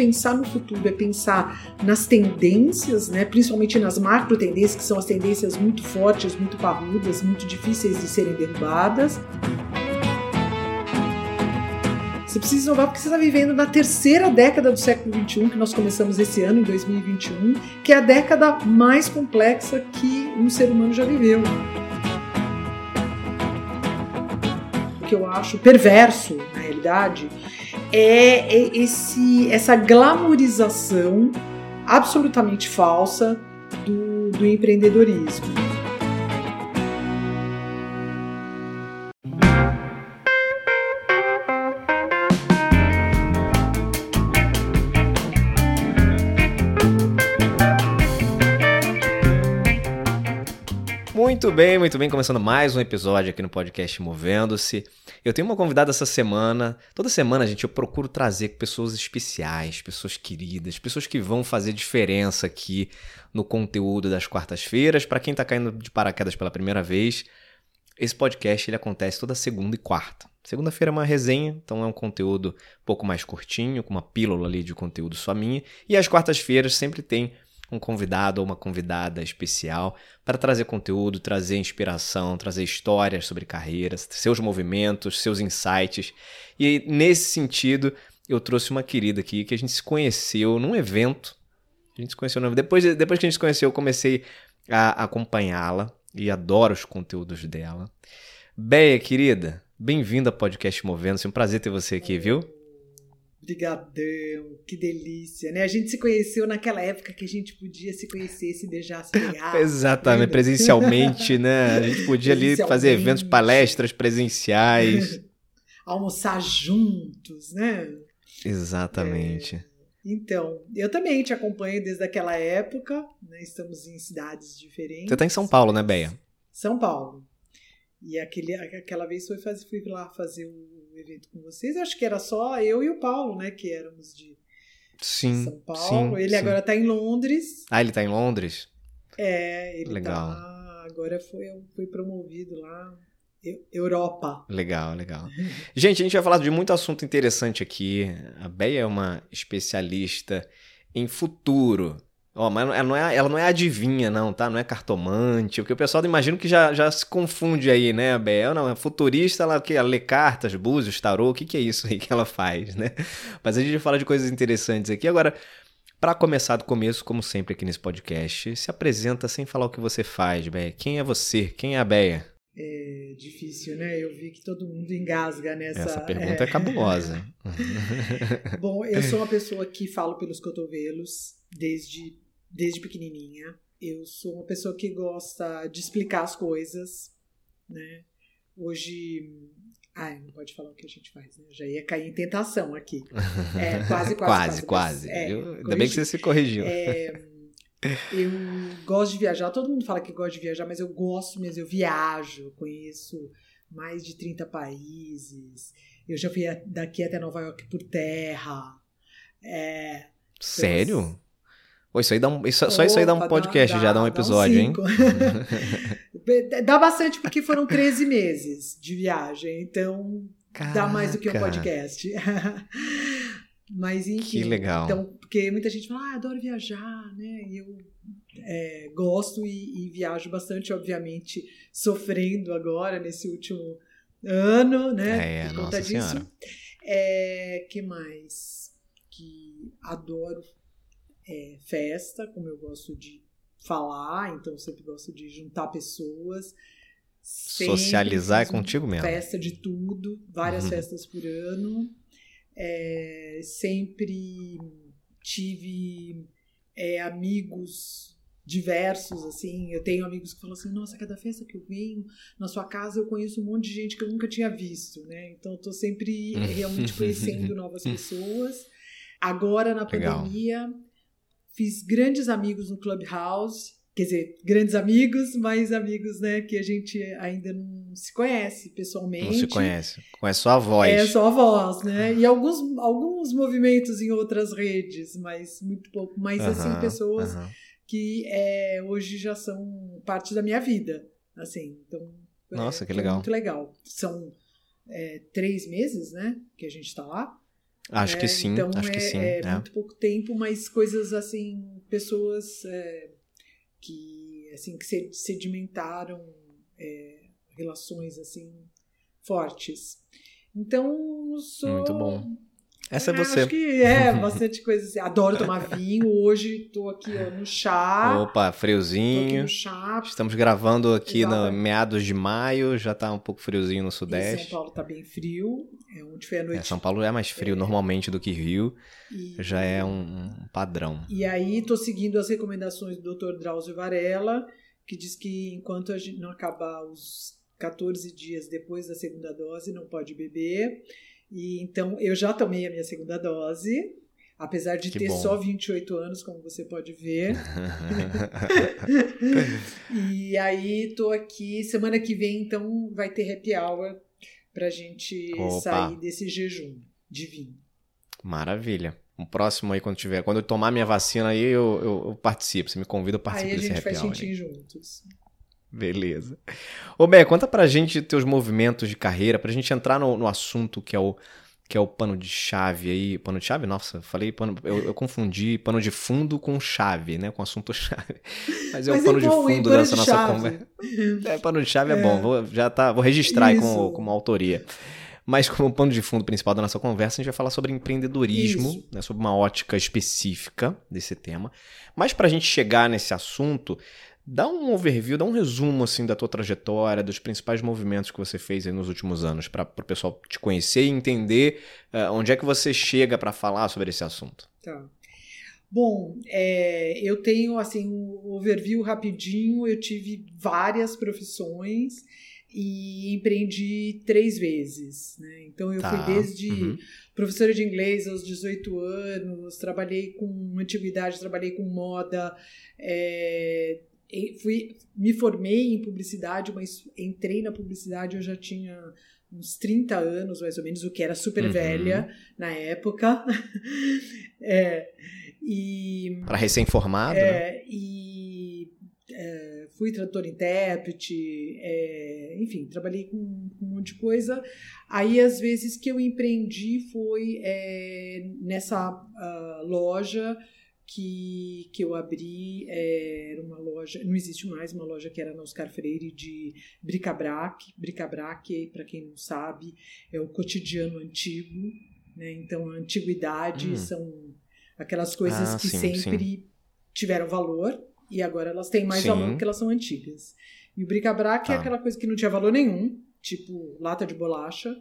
pensar no futuro é pensar nas tendências, né? principalmente nas macro tendências, que são as tendências muito fortes, muito parrudas, muito difíceis de serem derrubadas. Você precisa inovar porque você está vivendo na terceira década do século XXI, que nós começamos esse ano, em 2021, que é a década mais complexa que um ser humano já viveu. O que eu acho perverso, na realidade, é esse, essa glamorização absolutamente falsa do, do empreendedorismo. Muito bem, muito bem. Começando mais um episódio aqui no podcast Movendo-se. Eu tenho uma convidada essa semana. Toda semana, gente, eu procuro trazer pessoas especiais, pessoas queridas, pessoas que vão fazer diferença aqui no conteúdo das quartas-feiras. Para quem está caindo de paraquedas pela primeira vez, esse podcast ele acontece toda segunda e quarta. Segunda-feira é uma resenha, então é um conteúdo um pouco mais curtinho, com uma pílula ali de conteúdo só minha. E às quartas-feiras sempre tem um convidado ou uma convidada especial para trazer conteúdo, trazer inspiração, trazer histórias sobre carreiras, seus movimentos, seus insights. E nesse sentido, eu trouxe uma querida aqui que a gente se conheceu num evento. A gente se conheceu depois, depois que a gente se conheceu, eu comecei a acompanhá-la e adoro os conteúdos dela. Beia, querida, bem-vinda ao podcast Movendo-se. É um prazer ter você aqui, viu? Brigadão, que delícia, né? A gente se conheceu naquela época que a gente podia se conhecer, se beijar, se pegar. Exatamente, né? presencialmente, né? A gente podia ali fazer eventos, palestras presenciais. Almoçar juntos, né? Exatamente. É. Então, eu também te acompanho desde aquela época, né? Estamos em cidades diferentes. Você está em São Paulo, né, Beia? São Paulo. E aquele, aquela vez foi fazer, fui lá fazer o evento com vocês. Acho que era só eu e o Paulo, né? Que éramos de sim, São Paulo. Sim, ele sim. agora está em Londres. Ah, ele está em Londres? É, ele Legal. Tá, agora foi, foi promovido lá. Europa. Legal, legal. Gente, a gente vai falar de muito assunto interessante aqui. A Beia é uma especialista em futuro. Ó, mas ela não, é, ela não é adivinha, não, tá? Não é cartomante. Porque o pessoal imagino que já, já se confunde aí, né, a Bel? Não, é futurista, ela, que, ela lê cartas, búzios, tarô, o que, que é isso aí que ela faz, né? Mas a gente fala de coisas interessantes aqui. Agora, para começar do começo, como sempre aqui nesse podcast, se apresenta sem falar o que você faz, Beia. Quem é você? Quem é a Beia? É difícil, né? Eu vi que todo mundo engasga nessa. Essa pergunta é, é cabulosa. Bom, eu sou uma pessoa que falo pelos cotovelos desde, desde pequenininha. Eu sou uma pessoa que gosta de explicar as coisas, né? Hoje. Ai, não pode falar o que a gente faz, né? Já ia cair em tentação aqui. É, quase, quase. quase, quase. quase. É, Ainda bem que você se corrigiu. É, eu gosto de viajar, todo mundo fala que gosta de viajar, mas eu gosto mesmo, eu viajo, eu conheço mais de 30 países. Eu já fui daqui até Nova York por terra. É, Sério? Pô, isso aí dá um, isso, Opa, só isso aí dá um podcast, dá, já dá um episódio, dá hein? dá bastante porque foram 13 meses de viagem, então Caraca. dá mais do que um podcast. Mas enfim. Que legal. Então, porque muita gente fala, ah, adoro viajar, né? E eu é, gosto e, e, viajo bastante, obviamente, sofrendo agora nesse último ano, né? É, por conta disso. Senhora. É, que mais? Que adoro é, festa, como eu gosto de falar, então sempre gosto de juntar pessoas. Socializar é contigo mesmo. Festa de tudo, várias uhum. festas por ano. É, sempre tive é, amigos diversos, assim. Eu tenho amigos que falam assim: nossa, cada festa que eu venho na sua casa eu conheço um monte de gente que eu nunca tinha visto, né? Então eu tô sempre realmente conhecendo novas pessoas. Agora, na pandemia, Legal. Fiz grandes amigos no Clubhouse quer dizer, grandes amigos, mas amigos, né, que a gente ainda não se conhece pessoalmente. Não se conhece, conhece só a voz. É, só a voz, né, e alguns, alguns movimentos em outras redes, mas muito pouco, mas uh -huh, assim, pessoas uh -huh. que é, hoje já são parte da minha vida, assim, então... É, Nossa, é, que legal. muito legal. São é, três meses, né, que a gente está lá, Acho né? que sim, então, acho é, que sim. É, é. muito pouco tempo, mas coisas assim, pessoas é, que assim que se- sedimentaram é, relações assim fortes. Então, sou Muito bom. Essa é você. Acho que é, bastante coisa assim. Adoro tomar vinho. Hoje tô aqui ó, no chá. Opa, friozinho. no chá. Estamos gravando aqui no Exatamente. meados de maio, já tá um pouco friozinho no Em São Sudeste. Paulo tá bem frio. É onde foi a É, noite. São Paulo é mais frio normalmente do que Rio, e, já é um, um padrão. E aí tô seguindo as recomendações do Dr. Drauzio Varela, que diz que enquanto a gente não acabar os 14 dias depois da segunda dose, não pode beber. E então eu já tomei a minha segunda dose. Apesar de Que ter bom. só 28 anos, como você pode ver. E aí tô aqui, semana que vem então vai ter happy hour pra gente Opa. sair desse jejum de vinho. Maravilha. Um próximo aí, quando tiver. Quando eu tomar minha vacina aí, eu, eu- eu participo. Você me convida, eu participo aí a desse gente happy faz hour. tintim aí. juntos. Beleza. Ô, Bé, conta pra gente teus movimentos de carreira, pra gente entrar no, no assunto que é o que é o pano de chave aí. Pano de chave? Nossa, falei pano. Eu, eu confundi pano de fundo com chave, né? Com assunto chave. Mas é Mas o pano é de bom, hein? fundo dessa de nossa conversa. É, pano de chave é, É. bom. Vou, já tá, vou registrar aí como, Isso. como autoria. Mas como pano de fundo principal da nossa conversa, a gente vai falar sobre empreendedorismo, Isso. né, sobre uma ótica específica desse tema. Mas para a gente chegar nesse assunto, dá um overview, dá um resumo assim da tua trajetória, dos principais movimentos que você fez aí nos últimos anos, para o pessoal te conhecer e entender eh, onde é que você chega para falar sobre esse assunto. Tá. Bom, é, eu tenho assim um overview rapidinho. Eu tive várias profissões e empreendi três vezes. Né? Então eu Tá. fui desde Uhum. professora de inglês aos 18 anos, trabalhei com antiguidade, trabalhei com moda, é, fui, me formei em publicidade, mas entrei na publicidade eu já tinha uns 30 anos, mais ou menos, o que era super Uhum. velha na época. É, e Para recém-formado, né? é, e é, fui tradutor intérprete, é, enfim, trabalhei com, com um monte de coisa. Aí, às vezes que eu empreendi foi é, nessa ah, loja que, que eu abri, é, era uma loja, não existe mais, uma loja que era na Oscar Freire de bric-a-brac. Bric-a-brac, para quem não sabe, é o cotidiano antigo, né? Então, a antiguidade Hum. são aquelas coisas Ah, que sim, sempre tiveram valor e agora elas têm mais Sim. valor porque elas são antigas. E o bric-a-brac é Tá. aquela coisa que não tinha valor nenhum, tipo lata de bolacha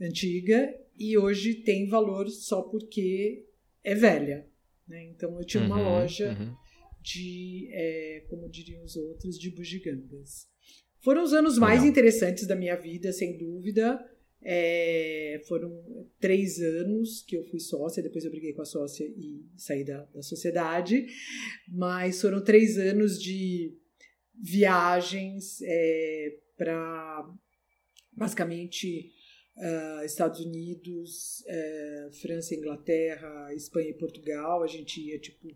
antiga, e hoje tem valor só porque é velha. Né? Então eu tinha uma Uhum, loja uhum. de, é, como diriam os outros, de bugigangas. Foram os anos mais Legal. interessantes da minha vida, sem dúvida. É, foram três anos que eu fui sócia, depois eu briguei com a sócia e saí da, da sociedade, mas foram três anos de viagens para basicamente ah, Estados Unidos, eh, França, Inglaterra, Espanha e Portugal. A gente ia tipo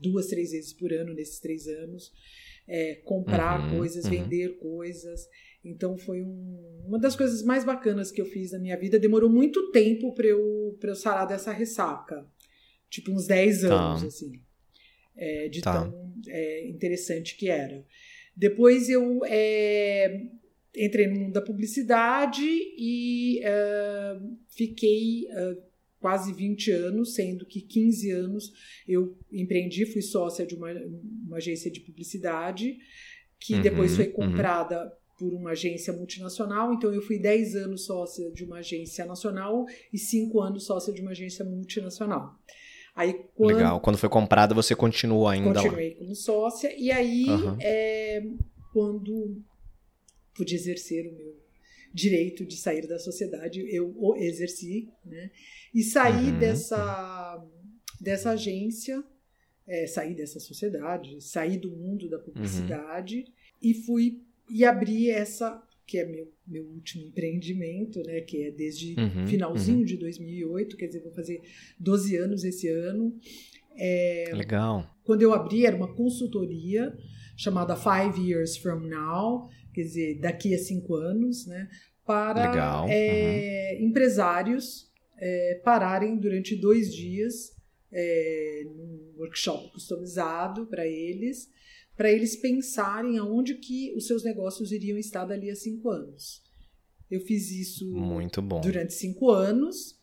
duas, três vezes por ano nesses três anos, eh, comprar Uhum, coisas, uhum. vender coisas. Então foi um- uma das coisas mais bacanas que eu fiz na minha vida. Demorou muito tempo para eu, pra eu sarar dessa ressaca. Tipo uns 10 Tá. anos, assim. É, de Tá. tão é, interessante que era. Depois eu é, entrei no mundo da publicidade e ah, fiquei ah, quase 20 anos, sendo que 15 anos eu empreendi, fui sócia de uma, uma agência de publicidade, que Uhum, depois foi uhum. comprada por uma agência multinacional, então eu fui 10 anos sócia de uma agência nacional e 5 anos sócia de uma agência multinacional. Aí, quando, Legal. Quando foi comprada, você continuou ainda lá. Continuei como sócia. E aí, Aham. é, quando pude exercer o meu direito de sair da sociedade, eu o exerci, né? E saí Uhum. dessa, dessa agência, é, saí dessa sociedade, saí do mundo Uhum. da publicidade e fui e abri essa que é meu, meu último empreendimento, né? Que é desde Uhum, finalzinho de 2008, quer dizer, vou fazer 12 anos esse ano. É, Legal. quando eu abri, era uma consultoria chamada Five Years From Now, quer dizer, daqui a cinco anos, né? Para é, empresários é, pararem durante dois dias é, num workshop customizado para eles, para eles pensarem aonde que os seus negócios iriam estar dali a cinco anos. Eu fiz isso Muito bom. durante cinco anos.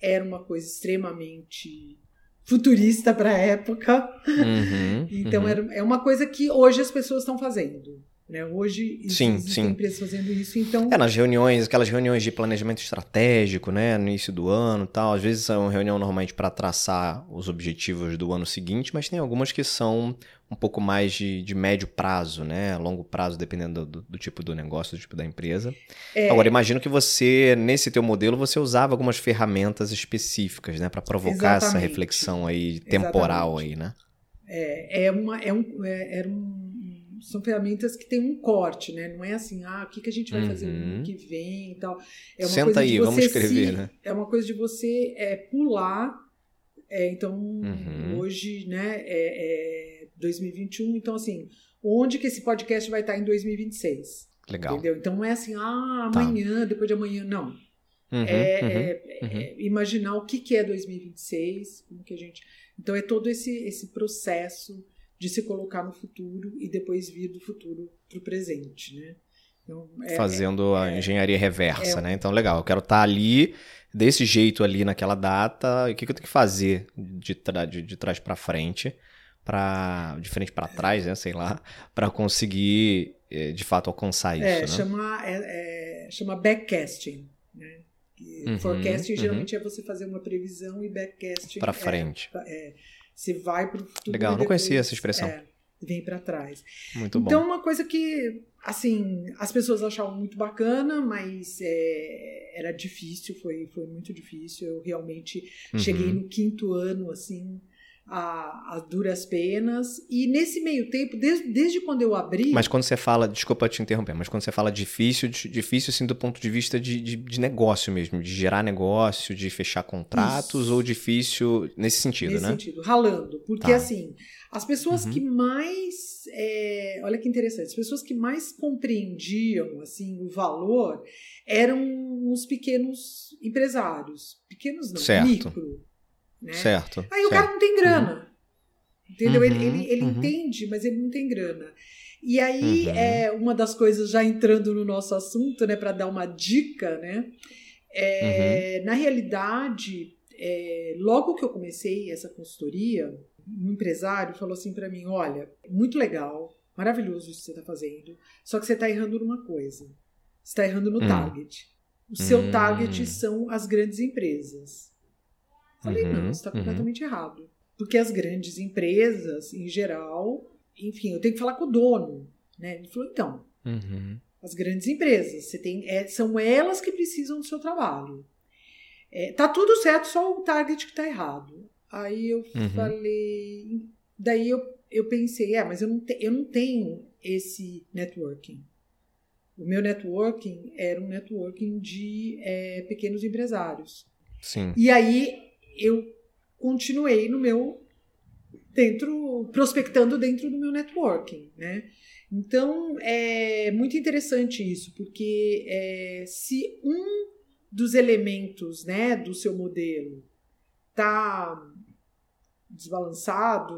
Era uma coisa extremamente futurista para a época. Uhum, Então uhum. era, é uma coisa que hoje as pessoas estão fazendo. Né? Hoje Sim, existem sim. empresas fazendo isso. Então, É, nas reuniões, aquelas reuniões de planejamento estratégico, né, no início do ano e tal. Às vezes é uma reunião normalmente para traçar os objetivos do ano seguinte, mas tem algumas que são um pouco mais de, de médio prazo, né, longo prazo, dependendo do, do tipo do negócio, do tipo da empresa. é, Agora, imagino que você, nesse teu modelo, você usava algumas ferramentas específicas, né, para provocar essa Exatamente. reflexão aí temporal Exatamente. aí, né? é, é uma, é um, é, era um- são ferramentas que têm um corte, né? Não é assim, ah, o que, que a gente vai fazer no Uhum. ano que vem e tal. É uma Senta coisa aí, de vamos você escrever, se- né? É uma coisa de você é, pular. é, então, Uhum. hoje, né, é, é 2021. Então, assim, onde que esse podcast vai estar em 2026? Legal. Entendeu? Então, não é assim, ah, Tá. amanhã, depois de amanhã. Não. Uhum, é, uhum. é- é imaginar o que, que é 2026, como que a gente. Então é todo esse, esse processo de se colocar no futuro e depois vir do futuro para o presente, né? Então, é- fazendo a engenharia reversa, é- né? Então, legal, eu quero estar ali, desse jeito ali naquela data, e o que, que eu tenho que fazer de, tra de, de trás para frente, para de frente para trás, né? Sei lá, para conseguir eh, de fato alcançar isso, é, né? chama, é, é, chama backcasting, né? Uhum, forecasting uhum. geralmente é você fazer uma previsão e backcasting Para é- frente. É, você vai para o futuro. Legal, não conhecia essa expressão. é, vem para trás. Muito então, bom. uma coisa que, assim, as pessoas achavam muito bacana, mas é, era difícil, foi, foi muito difícil. Eu realmente Uhum. cheguei no quinto ano, assim, a, a duras penas. E nesse meio tempo, desde, desde quando eu abri. Mas quando você fala, desculpa te interromper, mas quando você fala difícil, di- difícil assim do ponto de vista de, de, de negócio mesmo, de gerar negócio, de fechar contratos, Isso. ou difícil nesse sentido, nesse né? sentido, ralando. Porque, Tá. assim, as pessoas Uhum. que mais. é, olha que interessante, as pessoas que mais compreendiam assim, o valor eram os pequenos empresários. Pequenos não, Certo. micro. Né? Certo. Aí o certo. cara não tem grana. Entendeu? Ele, Uhum, ele, ele uhum. entende, mas ele não tem grana. E aí, Uhum. é uma das coisas, já entrando no nosso assunto, né, para dar uma dica, né? Uhum. é, Na realidade, é, logo que eu comecei essa consultoria, um empresário falou assim para mim: olha, muito legal, maravilhoso isso que você está fazendo, só que você está errando numa coisa. Você está errando no Hum. target. O seu Hum. target são as grandes empresas. Falei, Uhum, não, está uhum. completamente errado. Porque as grandes empresas, em geral, enfim, eu tenho que falar com o dono. Né? Ele falou, então, Uhum. as grandes empresas, você tem, é, são elas que precisam do seu trabalho. É, tá tudo certo, só o target que tá errado. Aí eu Uhum. falei. Daí eu, eu pensei, é, mas eu não, te- eu não tenho esse networking. O meu networking era um networking de é, pequenos empresários. Sim. E aí eu continuei no meu dentro prospectando dentro do meu networking, né? Então é muito interessante isso, porque é, se um dos elementos, né, do seu modelo tá desbalançado,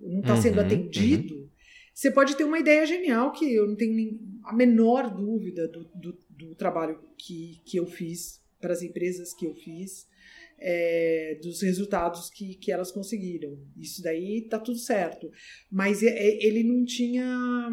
não está sendo Uhum, atendido, você pode ter uma ideia genial que eu não tenho nem a menor dúvida do, do, do trabalho que, que eu fiz para as empresas que eu fiz, é, dos resultados que, que elas conseguiram. Isso daí tá tudo certo. Mas ele não tinha.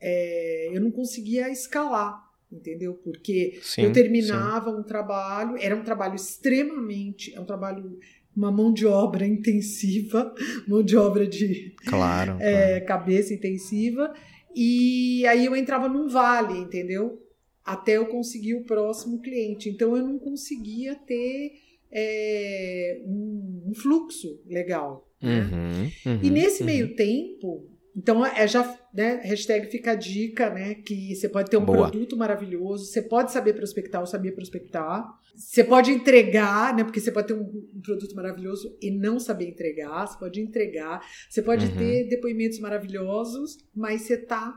é, eu não conseguia escalar, entendeu? Porque Sim. eu terminava um trabalho, era um trabalho extremamente. É um trabalho. Uma mão de obra intensiva, mão de obra de sim. Claro. é, cabeça intensiva. E aí eu entrava num vale, entendeu? Até eu conseguir o próximo cliente. Então eu não conseguia ter é, um, fluxo legal. né? Uhum, uhum, E nesse uhum. meio tempo, então é já, né, hashtag fica a dica, né, que você pode ter um Boa. produto maravilhoso, você pode saber prospectar ou saber prospectar, você pode entregar, né, porque você pode ter um, um produto maravilhoso e não saber entregar, você pode entregar, você pode Uhum. ter depoimentos maravilhosos, mas você está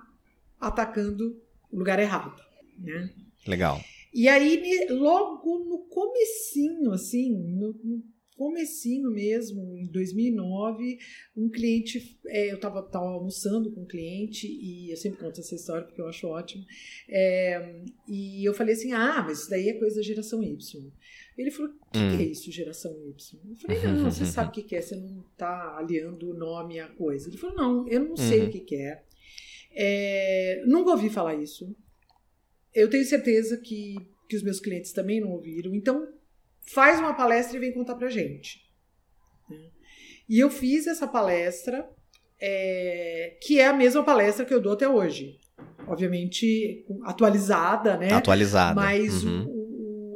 atacando o lugar errado, né? Legal. E aí, logo no comecinho, assim, no, no comecinho mesmo, em 2009, um cliente, é, eu estava almoçando com um cliente, e eu sempre conto essa história porque eu acho ótimo, é, e eu falei assim, ah, mas isso daí é coisa da geração Y. Ele falou, o que, hum. que, é isso, geração Y? Eu falei, não, você sabe o que, que é, você não está aliando o nome à coisa. Ele falou, não, eu não sei uhum. o que, que é. é. Nunca ouvi falar isso. Eu tenho certeza que, que os meus clientes também não ouviram. Então, faz uma palestra e vem contar pra gente. E eu fiz essa palestra, é, que é a mesma palestra que eu dou até hoje. Obviamente atualizada, né? Atualizada. Mas uhum. o,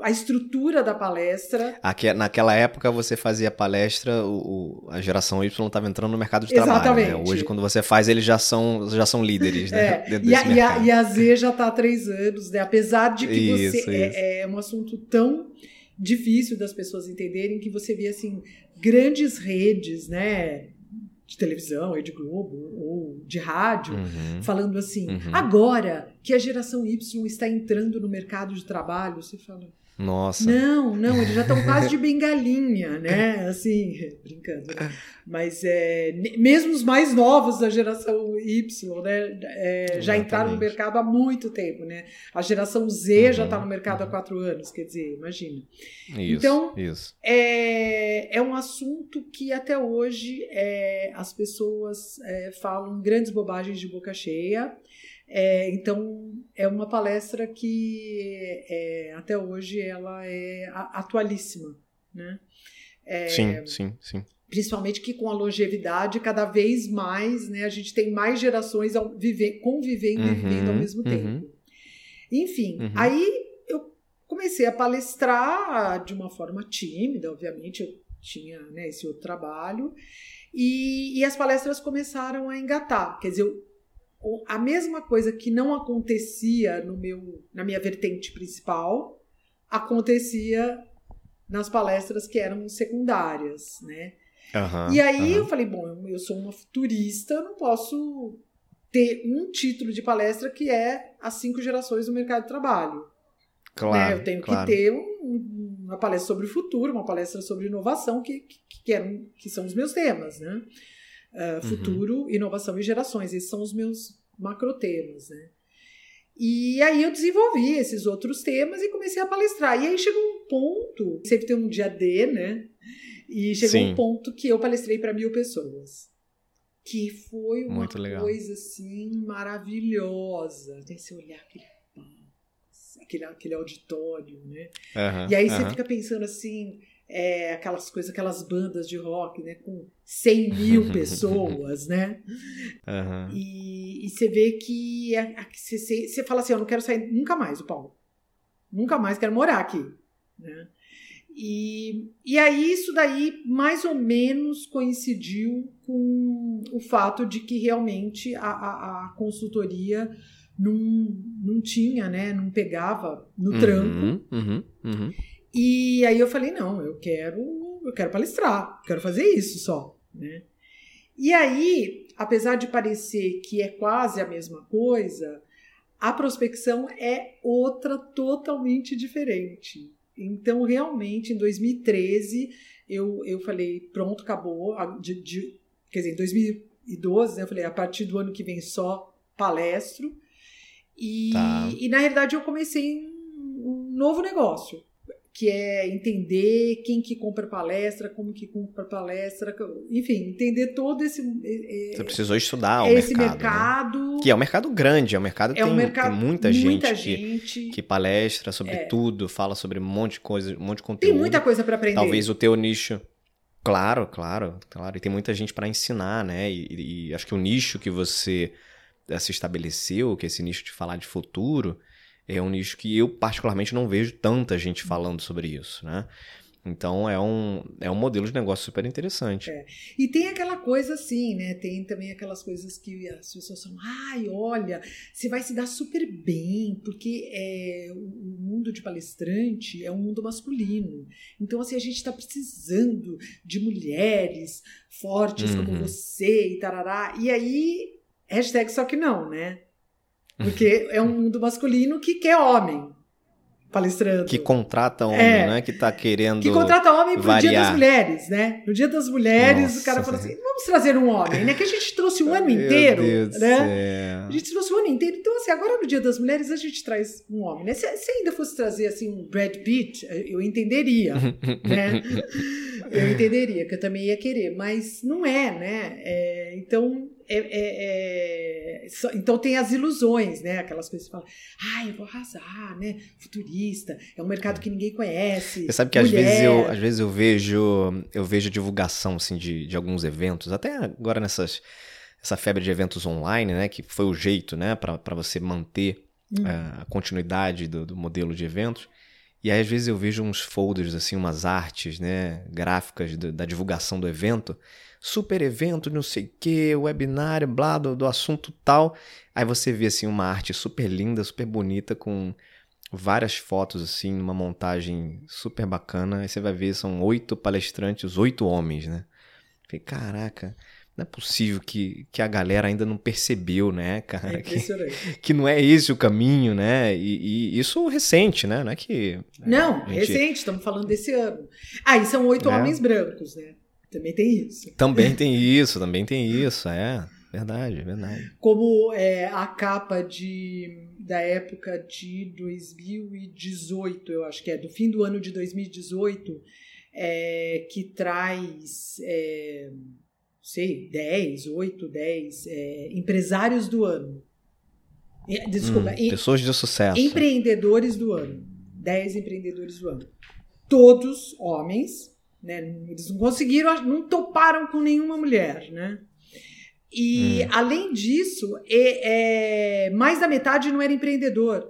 a estrutura da palestra. Aqui, naquela época você fazia palestra, o, a geração Y estava entrando no mercado de trabalho. Exatamente. Né? Hoje, quando você faz, eles já são, já são líderes, né? É. E, a, e, a, e, a, Z já está há três anos, né? Apesar de que isso, você. É, isso. É, é um assunto tão difícil das pessoas entenderem que você vê assim grandes redes, né, de televisão, Rede Globo ou de rádio, uhum. falando assim: uhum. agora que a geração Y está entrando no mercado de trabalho, você fala. Nossa. Não, não, eles já estão quase de bengalinha, né? Assim, brincando. Mas é, mesmo os mais novos da geração Y, né? É, já entraram no mercado há muito tempo, né? A geração Z uhum, já está no mercado uhum. há quatro anos, quer dizer, imagina. Isso, então, isso. É, é um assunto que até hoje é, as pessoas é, falam grandes bobagens de boca cheia. É, então é uma palestra que é, até hoje ela é atualíssima, né? É, sim, sim, sim. Principalmente que com a longevidade cada vez mais, né? A gente tem mais gerações ao viver, convivendo uhum, e vivendo ao mesmo uhum. tempo. Enfim, uhum. aí eu comecei a palestrar de uma forma tímida, obviamente eu tinha né, esse outro trabalho e, e as palestras começaram a engatar. Quer dizer, eu a mesma coisa que não acontecia no meu, na minha vertente principal, acontecia nas palestras que eram secundárias, né? Uhum, e aí uhum. eu falei, bom, eu sou uma futurista, não posso ter um título de palestra que é as cinco gerações do mercado de trabalho. Claro, né? Eu tenho claro. que ter um, uma palestra sobre o futuro, uma palestra sobre inovação, que, que, que, eram, que são os meus temas, né? Uh, futuro, uhum. inovação e gerações. Esses são os meus macrotemas, né? E aí eu desenvolvi esses outros temas e comecei a palestrar. E aí chegou um ponto, sempre tem um dia D, né? E chegou Sim. um ponto que eu palestrei para mil pessoas. Que foi uma coisa assim maravilhosa. Tem esse olhar, aquele, aquele, aquele auditório, né? Uhum, e aí você fica pensando assim, é, aquelas coisas, aquelas bandas de rock, né, com 100 mil pessoas, né? Uhum. E, e, você vê que é, você, você fala assim, eu não quero sair nunca mais do Paulo. Nunca mais quero morar aqui, né? E, e aí isso daí mais ou menos coincidiu com o fato de que realmente a, a, a consultoria não, não tinha, né? Não pegava no uhum, tranco. Uhum, uhum. E aí eu falei, não, eu quero, eu quero palestrar, quero fazer isso só, né? E aí, apesar de parecer que é quase a mesma coisa, a prospecção é outra totalmente diferente. Então, realmente, em 2013, eu, eu falei, pronto, acabou. De, de, quer dizer, em 2012, né, eu falei, a partir do ano que vem só palestro. E, tá. e na realidade, eu comecei um novo negócio que é entender quem que compra palestra, como que compra palestra, enfim, entender todo esse você precisou estudar o esse mercado, mercado né? que é um mercado grande, é um mercado que é um tem, mercado, tem muita, muita gente, gente, Que, que palestra sobre é. tudo, fala sobre um monte de coisa, um monte de conteúdo. Tem muita coisa para aprender. Talvez o teu nicho Claro, claro, claro. E tem muita gente para ensinar, né? E, e, acho que o nicho que você eh, se estabeleceu, que é esse nicho de falar de futuro, é um nicho que eu particularmente não vejo tanta gente falando sobre isso, né? Então é um, é um modelo de negócio super interessante. É. E tem aquela coisa assim, né? Tem também aquelas coisas que as pessoas falam, ai, olha, você vai se dar super bem, porque é, o mundo de palestrante é um mundo masculino. Então, assim, a gente está precisando de mulheres fortes uhum. como você e tarará. E aí, hashtag só que não, né? Porque é um mundo masculino que quer homem. palestrando. Que contrata homem, é, né? Que tá querendo. Que contrata homem pro variar. Dia das Mulheres, né? No Dia das Mulheres, Nossa, o cara falou assim: vamos trazer um homem, né? Que a gente trouxe o ano inteiro. Né? A gente trouxe o ano inteiro. Então, assim, agora no Dia das Mulheres a gente traz um homem, né? Se, se ainda fosse trazer assim um Brad Pitt, eu entenderia, né? Eu entenderia, que eu também ia querer, mas não é, né? É, então é, é, é, então tem as ilusões, né? Aquelas coisas que falam, ah, eu vou arrasar, né? Futurista, é um mercado que ninguém conhece. Você sabe que às vezes, eu, às vezes eu vejo eu vejo divulgação assim, de, de alguns eventos, até agora nessas essa febre de eventos online, né? Que foi o jeito, né? Para você manter hum. A continuidade do, do modelo de eventos. E aí, às vezes, eu vejo uns folders, assim, umas artes, né? Gráficas do, da divulgação do evento super evento, não sei o que, webinário, blá, do, do assunto tal. Aí você vê assim uma arte super linda, super bonita, com várias fotos assim, numa montagem super bacana. Aí você vai ver, são oito palestrantes, oito homens, né? Falei, caraca, não é possível que, que a galera ainda não percebeu, né, cara? É que, que não é esse o caminho, né? E, e isso recente, né? Não é que. Não, gente... recente, estamos falando desse ano. Ah, e são oito é. homens brancos, né? Também tem isso. Também tem isso, também tem isso, é. Verdade, verdade. Como é, a capa de, da época de 2018, eu acho que é, do fim do ano de 2018, é, que traz, é, sei, 10, 8, 10 é, empresários do ano. Desculpa. Hum, pessoas de sucesso. Empreendedores do ano. 10 empreendedores do ano. Todos homens, né? Eles não conseguiram, não toparam com nenhuma mulher, né? E hum. além disso, é, é, mais da metade não era empreendedor.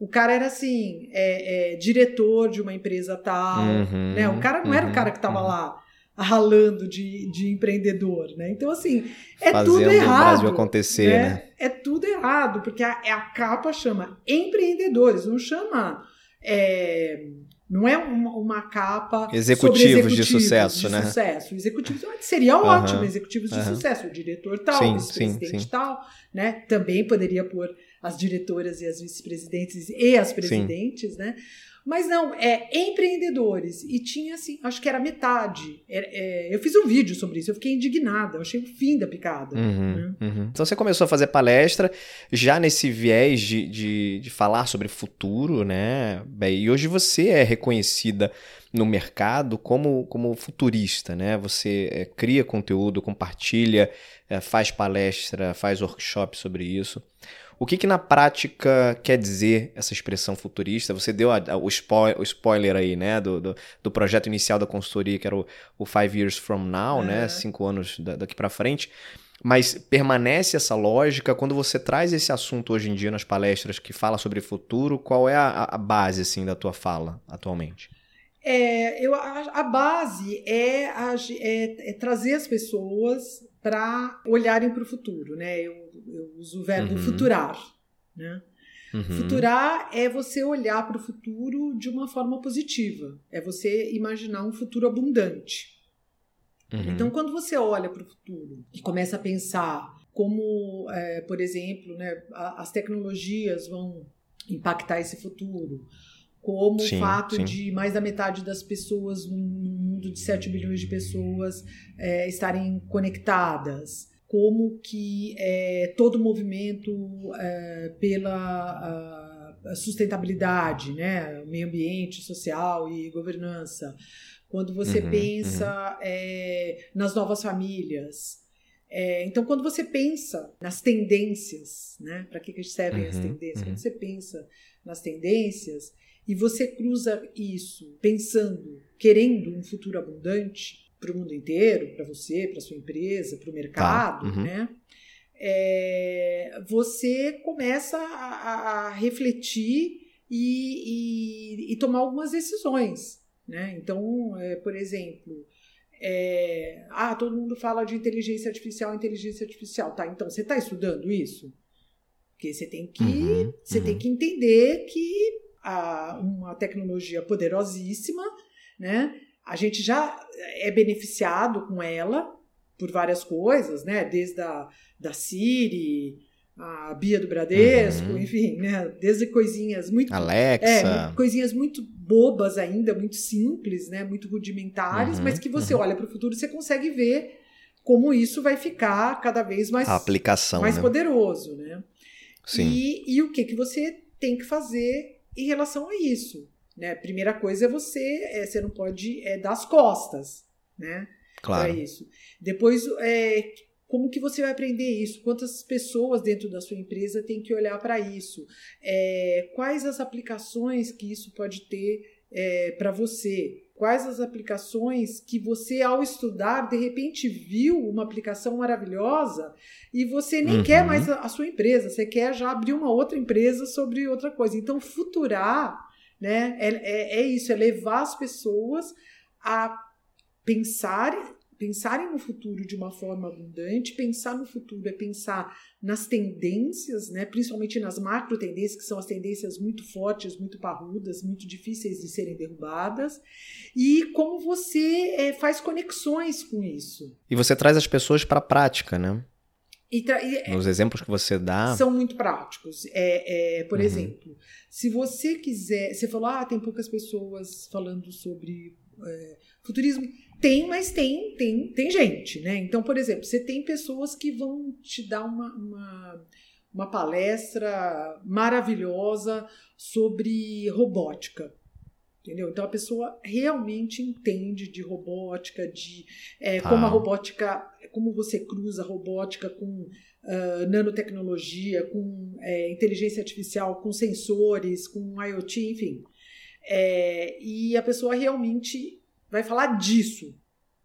O cara era assim, é, é diretor de uma empresa tal, uhum, né? O cara não uhum, era o cara que estava uhum. lá ralando de, de empreendedor, né? Então, assim, é Fazendo tudo errado. o Brasil acontecer, né? né? É tudo errado, porque a, a capa chama empreendedores, não chama é, não é uma, uma capa executivos, executivos de sucesso, de né? Sucesso. Executivos seria ótimo, executivos de sucesso, o diretor tal, sim, o vice-presidente tal, né? Também poderia pôr as diretoras e as vice-presidentes e as presidentes, sim. né? Mas não, é empreendedores. E tinha assim, acho que era metade. É, é, eu fiz um vídeo sobre isso, eu fiquei indignada, eu achei o fim da picada. Uhum, né? uhum. Então você começou a fazer palestra já nesse viés de, de, de falar sobre futuro, né? E hoje você é reconhecida no mercado como, como futurista, né? Você é, cria conteúdo, compartilha, é, faz palestra, faz workshop sobre isso. O que, que na prática quer dizer essa expressão futurista? Você deu a, a, o, o, spoiler aí, né, do, do, do, projeto inicial da consultoria, que era o, o Five Years From Now, né, é. cinco anos da, daqui para frente. Mas permanece essa lógica quando você traz esse assunto hoje em dia nas palestras que fala sobre futuro, qual é a, a base assim da tua fala atualmente? É, eu, a, a base é, é, é, trazer as pessoas para olharem para o futuro, né? Eu, eu, uso o verbo uhum. futurar, né? Uhum. Futurar é você olhar para o futuro de uma forma positiva, é você imaginar um futuro abundante. Uhum. Então, quando você olha para o futuro e começa a pensar como, é, por exemplo, né, as tecnologias vão impactar esse futuro, como sim, o fato sim. de mais da metade das pessoas num mundo de 7 bilhões de pessoas é, estarem conectadas, como que é, todo movimento é, pela sustentabilidade, né, meio ambiente, social e governança, quando você uhum, pensa uhum. É, nas novas famílias, é, então, quando você pensa nas tendências, né, para que, que servem uhum, as tendências? Quando uhum. você pensa nas tendências, e você cruza isso pensando, querendo um futuro abundante para o mundo inteiro, para você, para sua empresa, para o mercado, tá. uhum. né? É, você começa a, a refletir e, e, e, tomar algumas decisões, né? Então, é, por exemplo, é, ah, todo mundo fala de inteligência artificial, inteligência artificial, tá? Então, você está estudando isso? Porque você tem que, uhum, você uhum. tem que entender que a, uma tecnologia poderosíssima, né? A gente já é beneficiado com ela por várias coisas, né? Desde a da Siri, a Bia do Bradesco, uhum. enfim, né? Desde coisinhas muito. Alexa. É, coisinhas muito bobas ainda, muito simples, né? Muito rudimentares, uhum, mas que você uhum. olha para o futuro e você consegue ver como isso vai ficar cada vez mais. A aplicação. Mais né? poderoso, né? Sim. E, e o que, que você tem que fazer em relação a isso? Né? Primeira coisa é você, é, você não pode é, dar as costas, né? Claro. Para isso. Depois, é, como que você vai aprender isso? Quantas pessoas dentro da sua empresa têm que olhar para isso? É, quais as aplicações que isso pode ter é, para você? Quais as aplicações que você, ao estudar, de repente viu uma aplicação maravilhosa e você nem uhum. quer mais a, a, sua empresa, você quer já abrir uma outra empresa sobre outra coisa. Então, futurar né, é, é, é isso, é levar as pessoas a pensar pensarem no futuro de uma forma abundante, pensar no futuro é pensar nas tendências, né, principalmente nas macro tendências, que são as tendências muito fortes, muito parrudas, muito difíceis de serem derrubadas, e como você é, faz conexões com isso. E você traz as pessoas para a prática, né? E e, é Nos exemplos que você dá. São muito práticos. É, é por uhum. exemplo, se você quiser. Você falou, ah, tem poucas pessoas falando sobre é, futurismo. Tem, mas tem, tem, tem gente, né? Então, por exemplo, você tem pessoas que vão te dar uma, uma, uma palestra maravilhosa sobre robótica. Entendeu? Então a pessoa realmente entende de robótica, de é, ah. como a robótica, como você cruza a robótica com uh, nanotecnologia, com é, inteligência artificial, com sensores, com IoT, enfim. É, e a pessoa realmente vai falar disso,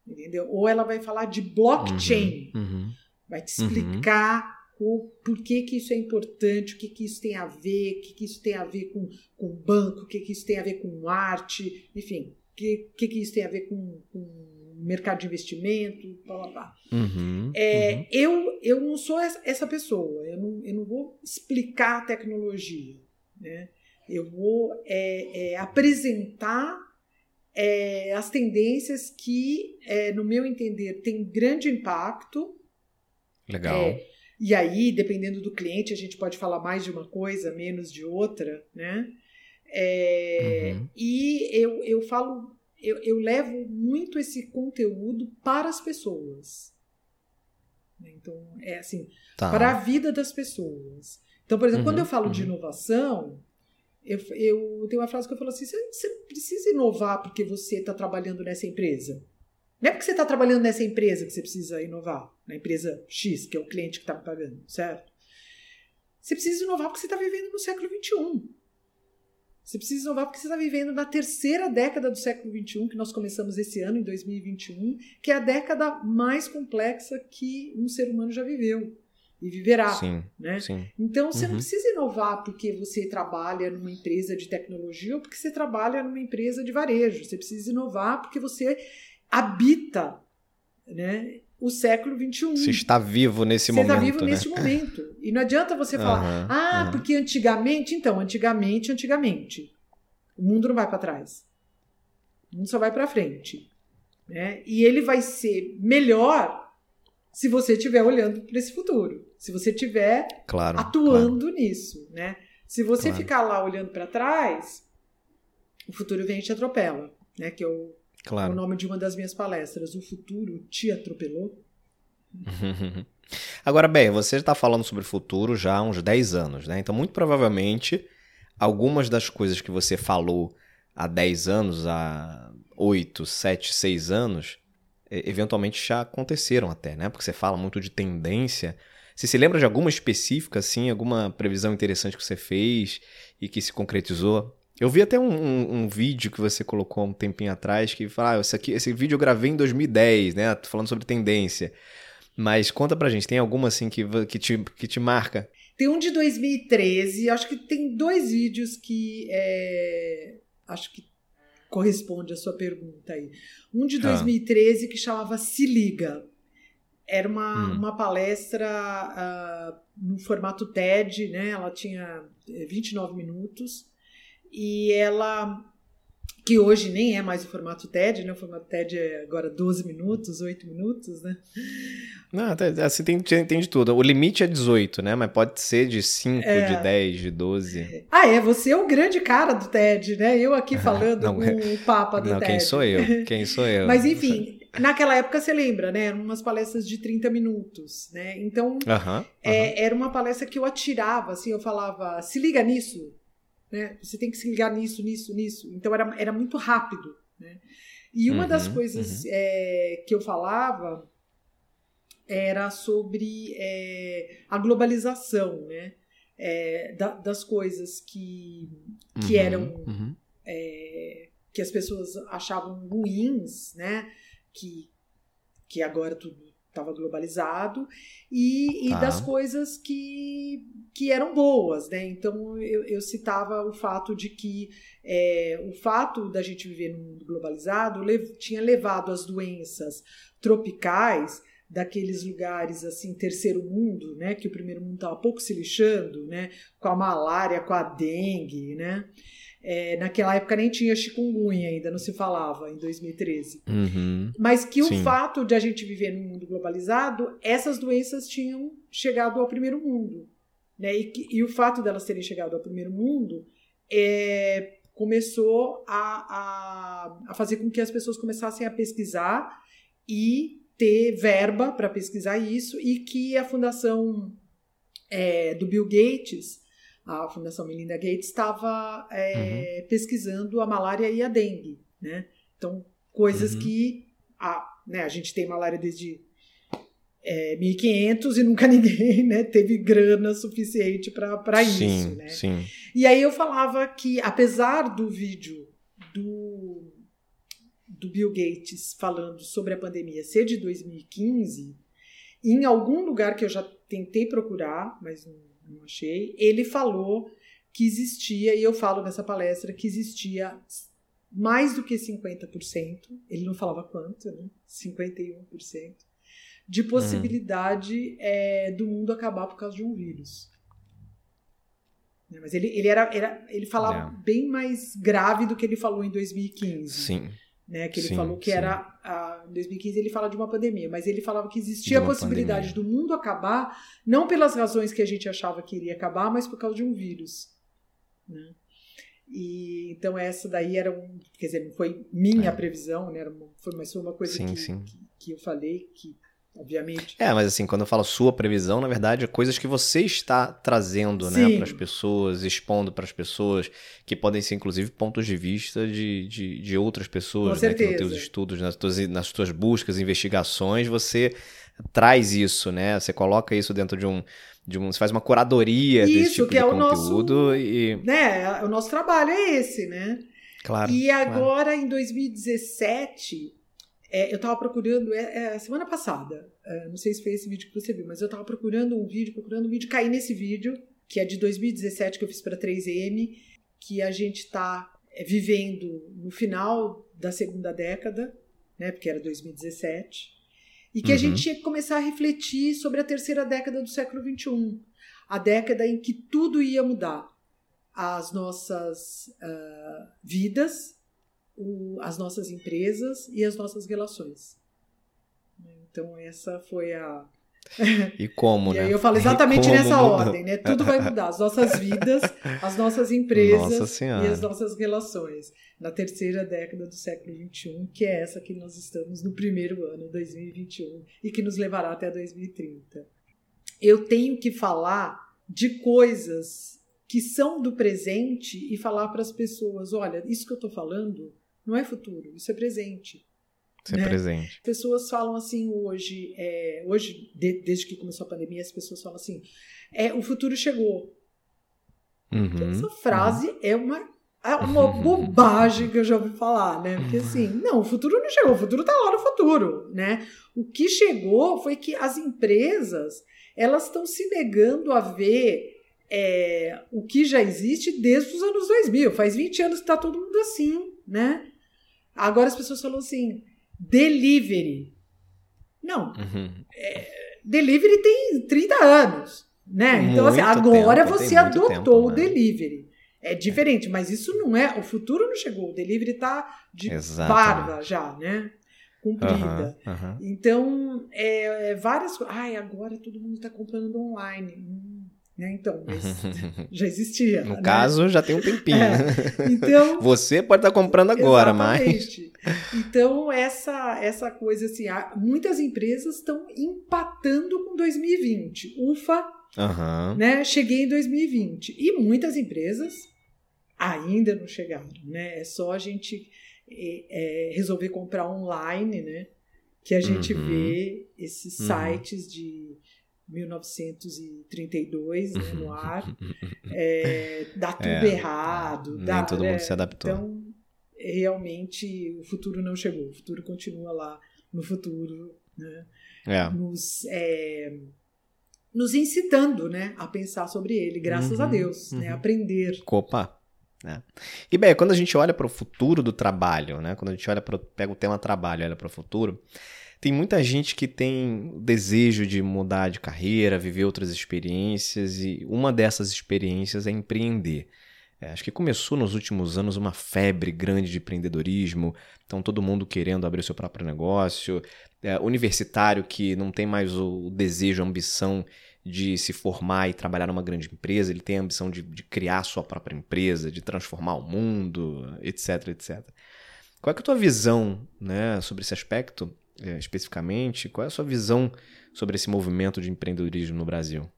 entendeu? Ou ela vai falar de blockchain, uhum, uhum, vai te explicar o por que, que isso é importante, o que, que isso tem a ver, o que, que isso tem a ver com, com banco, o que, que isso tem a ver com arte, enfim, o que, que, que isso tem a ver com, com mercado de investimento, blá blá blá. Uhum, é, uhum. Eu, eu não sou essa pessoa, eu não, eu não vou explicar a tecnologia, né? Eu vou é, é, apresentar é, as tendências que, é, no meu entender, têm grande impacto. Legal. E aí, dependendo do cliente, a gente pode falar mais de uma coisa, menos de outra, né? É, uhum. E eu, eu falo, eu, eu levo muito esse conteúdo para as pessoas. Então, é assim, tá. para a vida das pessoas. Então, por exemplo, uhum, quando eu falo uhum. de inovação, eu, eu tenho uma frase que eu falo assim: você, você precisa inovar porque você está trabalhando nessa empresa. Não é porque você está trabalhando nessa empresa que você precisa inovar, na empresa X, que é o cliente que está pagando, certo? Você precisa inovar porque você está vivendo no século XXI. Você precisa inovar porque você está vivendo na terceira década do século XXI, que nós começamos esse ano, em 2021, que é a década mais complexa que um ser humano já viveu e viverá. Sim, né? Sim. Então você uhum. não precisa inovar porque você trabalha numa empresa de tecnologia ou porque você trabalha numa empresa de varejo. Você precisa inovar porque você habita né, o século XXI. Você está vivo nesse você momento. Você está vivo né? nesse momento. E não adianta você falar, uhum, ah, uhum. porque antigamente, então, antigamente, antigamente. O mundo não vai para trás. O mundo só vai para frente. Né? E ele vai ser melhor se você estiver olhando para esse futuro. Se você estiver claro, atuando claro. nisso. Né? Se você claro. ficar lá olhando para trás, o futuro vem e te atropela. Né? Que eu Claro. O nome de uma das minhas palestras. O futuro te atropelou? Agora, bem, você está falando sobre o futuro já há uns 10 anos, né? Então, muito provavelmente, algumas das coisas que você falou há 10 anos, há 8, 7, 6 anos, eventualmente já aconteceram até, né? Porque você fala muito de tendência. Você se lembra de alguma específica, assim, alguma previsão interessante que você fez e que se concretizou? Eu vi até um, um, um, vídeo que você colocou um tempinho atrás que fala, ah, esse, aqui, esse vídeo eu gravei em 2010, né? Falando sobre tendência. Mas conta pra gente, tem alguma assim que, que, te, que te marca? Tem um de 2013, acho que tem dois vídeos que é, acho que corresponde à sua pergunta aí. Um de 2013 ah. que chamava Se Liga. Era uma, hum. uma palestra uh, no formato TED, né? Ela tinha 29 minutos e ela que hoje nem é mais o formato TED, né? O formato TED é agora 12 minutos, 8 minutos, né? Não, assim tem, tem de tudo. O limite é 18, né? Mas pode ser de 5, é... de 10, de 12. Ah, é? Você é o grande cara do TED, né? Eu aqui falando não, com o Papa do não, TED. Quem sou eu? Quem sou eu? Mas enfim, naquela época você lembra, né? Eram umas palestras de 30 minutos, né? Então, uh -huh, uh -huh. É, era uma palestra que eu atirava, assim, eu falava, se liga nisso, né? Você tem que se ligar nisso, nisso, nisso. Então era, era muito rápido. Né? E uma uhum, das coisas uhum. é, que eu falava era sobre é, a globalização, né? É, da, das coisas que, que uhum, eram uhum. é, que as pessoas achavam ruins, né? Que, que agora tudo estava globalizado e, e, das coisas que, que eram boas, né? Então eu, eu citava o fato de que é, o fato da gente viver num mundo globalizado lev tinha levado as doenças tropicais daqueles lugares assim terceiro mundo, né? Que o primeiro mundo estava pouco se lixando, né? Com a malária, com a dengue, né? É, naquela época nem tinha chikungunya ainda, não se falava, em 2013. Uhum. Mas que Sim. o fato de a gente viver num mundo globalizado, essas doenças tinham chegado ao primeiro mundo. Né? E, que, e o fato delas terem chegado ao primeiro mundo é, começou a, a, a fazer com que as pessoas começassem a pesquisar e ter verba para pesquisar isso, e que a fundação é, do Bill Gates a Fundação Melinda Gates estava é, uhum. pesquisando a malária e a dengue, né? Então, coisas uhum. que a, né, a gente tem malária desde é, 1500 e nunca ninguém né, teve grana suficiente para isso, né? Sim. E aí eu falava que, apesar do vídeo do, do Bill Gates falando sobre a pandemia ser de 2015, em algum lugar que eu já tentei procurar, mas não não achei. Ele falou que existia, e eu falo nessa palestra, que existia mais do que 50%, ele não falava quanto, né? 51%, de possibilidade uhum. é, do mundo acabar por causa de um vírus. Mas ele, ele, era, era, ele falava é. bem mais grave do que ele falou em 2015. Sim né? Que ele sim, falou que sim. era. A, em 2015 ele fala de uma pandemia, mas ele falava que existia a possibilidade pandemia. do mundo acabar, não pelas razões que a gente achava que iria acabar, mas por causa de um vírus. Né? E, então essa daí era um. Quer dizer, não foi minha é. previsão, né? Era uma, foi, mas foi uma coisa sim, que, que, que eu falei que obviamente. É, mas assim, quando eu falo sua previsão, na verdade, é coisas que você está trazendo, né, Sim. né, para as pessoas, expondo para as pessoas, que podem ser inclusive pontos de vista de, de, de outras pessoas, Com né, certeza. que nos teus estudos, nas tuas, nas tuas buscas, investigações, você traz isso, né? Você coloca isso dentro de um de um, você faz uma curadoria isso, desse tipo que de é conteúdo o nosso, e né, o nosso trabalho é esse, né? Claro. E agora claro. em 2017 é, eu estava procurando, é, é, semana passada, é, não sei se foi esse vídeo que você viu, mas eu estava procurando um vídeo, procurando um vídeo, caí nesse vídeo, que é de 2017, que eu fiz para 3M, que a gente está é, vivendo no final da segunda década, né, porque era 2017, e que uhum. a gente tinha que começar a refletir sobre a terceira década do século XXI, a década em que tudo ia mudar. As nossas uh, vidas, o, as nossas empresas e as nossas relações. Então, essa foi a. E como, e né? eu falo exatamente nessa muda? ordem, né? Tudo vai mudar. As nossas vidas, as nossas empresas e as nossas relações. Na terceira década do século XXI, que é essa que nós estamos no primeiro ano, 2021, e que nos levará até 2030. Eu tenho que falar de coisas que são do presente e falar para as pessoas: olha, isso que eu estou falando não é futuro, isso é presente. Isso é né? é presente. As pessoas falam assim hoje, é, hoje de, desde que começou a pandemia, as pessoas falam assim, é, o futuro chegou. Uhum, Essa frase uhum. é uma é uma bobagem que eu já ouvi falar, né? Porque assim, não, o futuro não chegou, o futuro tá lá no futuro, né? O que chegou foi que as empresas, elas estão se negando a ver é, o que já existe desde os anos 2000. Faz 20 anos que tá todo mundo assim, né? Agora as pessoas falam assim, delivery. Não. Uhum. É, delivery tem 30 anos, né? Então, assim, agora tempo, você adotou tempo, o né? delivery. É diferente, mas isso não é. O futuro não chegou. O delivery está de Exatamente. barba já, né? Cumprida. Aham, aham. Então, é, é várias coisas. Ai, agora todo mundo está comprando online. Hum, né? Então, mas já existia. No né? caso, já tem um tempinho. É. Então, Você pode estar comprando agora, mas. Exatamente. Então, essa, essa coisa assim, há- muitas empresas estão empatando com 2020. Ufa, Aham. né? Cheguei em 2020. E muitas empresas ainda não chegaram, né? É só a gente é, é, resolver comprar online, né? Que a gente Uhum. vê esses Uhum. sites de 1932 né, no ar. É, dá tudo É, errado. Nem dá, todo né? mundo se adaptou. Então, realmente, o futuro não chegou. O futuro continua lá no futuro, né? é. nos, é, nos incitando né, a pensar sobre ele, graças a Uhum, Deus, né? uhum. Aprender. Opa. né? E bem, quando a gente olha para o futuro do trabalho, né? Quando a gente olha para pega o tema trabalho, e olha para o futuro, tem muita gente que tem desejo de mudar de carreira, viver outras experiências e uma dessas experiências é empreender. É, acho que começou nos últimos anos uma febre grande de empreendedorismo, então todo mundo querendo abrir o seu próprio negócio, é, universitário que não tem mais o, desejo, a ambição de se formar e trabalhar numa grande empresa, ele tem a ambição de, de criar sua própria empresa, de transformar o mundo, etc, etc. Qual é, é a tua visão né, sobre esse aspecto, é, especificamente? Qual é a sua visão sobre esse movimento de empreendedorismo no Brasil?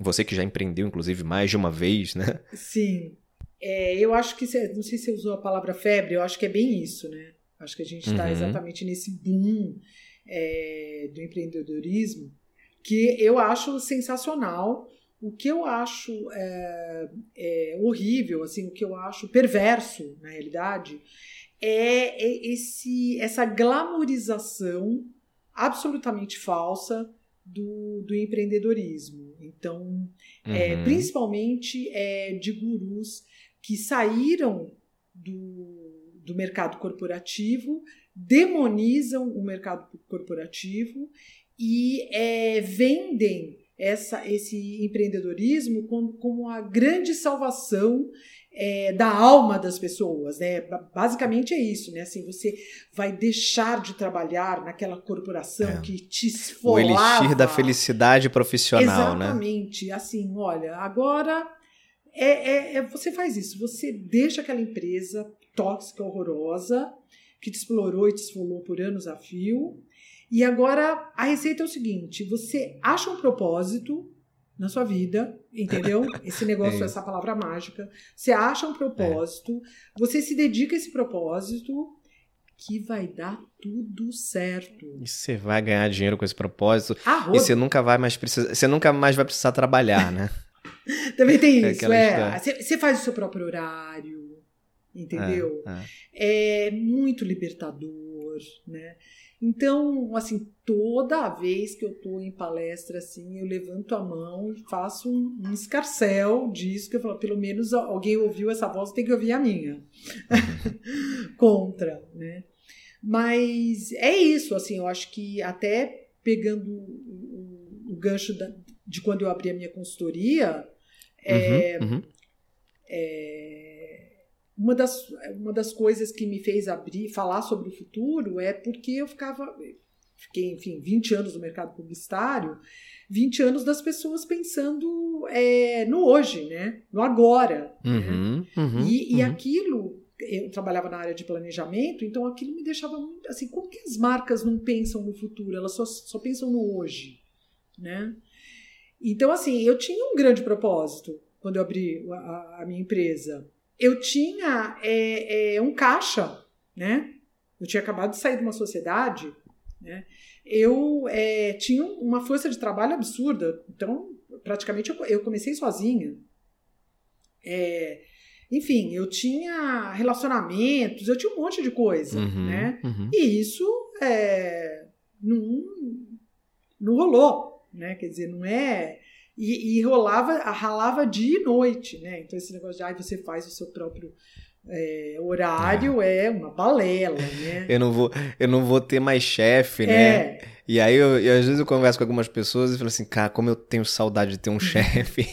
Você que já empreendeu, inclusive, mais de uma vez, né? Sim. É, eu acho que, não sei se você usou a palavra febre, eu acho que é bem isso, né? Acho que a gente está Uhum. exatamente nesse boom é, do empreendedorismo, que eu acho sensacional. O que eu acho é, é, horrível, assim, o que eu acho perverso, na realidade, é é esse, essa glamorização absolutamente falsa do, do empreendedorismo. Então, é, Uhum. principalmente é, de gurus que saíram do, do mercado corporativo, demonizam o mercado corporativo e é, vendem essa, esse empreendedorismo como, como a grande salvação é, da alma das pessoas, né? Ba- Basicamente é isso, né? Assim, você vai deixar de trabalhar naquela corporação É. que te O esfolava. elixir da felicidade profissional, né? Exatamente. Assim, olha, agora é, é- é- você faz isso. Você deixa aquela empresa tóxica, horrorosa, que te explorou e te esfolou por anos a fio. E agora a receita é o seguinte: você acha um propósito na sua vida, entendeu? Esse negócio, É essa palavra mágica. Você acha um propósito, você se dedica a esse propósito que vai dar tudo certo. E você vai ganhar dinheiro com esse propósito. E você nunca vai mais precisar. Você nunca mais vai precisar trabalhar, né? Também tem É isso, é. Você você faz o seu próprio horário, entendeu? É, É, muito libertador, né? Então, assim, toda vez que eu tô em palestra, assim, eu levanto a mão e faço um, um escarcel disso, que eu falo, pelo menos alguém ouviu essa voz, tem que ouvir a minha. Contra, né? Mas é isso, assim, eu acho que até pegando o, o- o gancho da- de quando eu abri a minha consultoria, é, Uhum, uhum. é, uma, das, uma das coisas que me fez abrir, falar sobre o futuro é porque eu ficava, fiquei, enfim, 20 anos no mercado publicitário, 20 anos das pessoas pensando é, no hoje, né? No agora. né? Uhum, uhum, E, e uhum. aquilo, eu trabalhava na área de planejamento, então aquilo me deixava muito assim, como que as marcas não pensam no futuro? Elas só, só pensam no hoje, né? Então, assim, eu tinha um grande propósito quando eu abri a, a minha empresa. Eu tinha é, é, um caixa, né? Eu tinha acabado de sair de uma sociedade, né? Eu é, tinha uma força de trabalho absurda, então praticamente eu, eu comecei sozinha. É, enfim, eu tinha relacionamentos, eu tinha um monte de coisa, Uhum, né? uhum. E isso é, não, não rolou, né? Quer dizer, não é. E, e rolava, ralava dia e noite, né? Então, esse negócio de ah, você faz o seu próprio É, horário é. é. uma balela, né? Eu não vou, eu não vou ter mais chefe, né? é. né? E aí, eu, eu, às vezes eu converso com algumas pessoas e falo assim, cara, como eu tenho saudade de ter um chefe.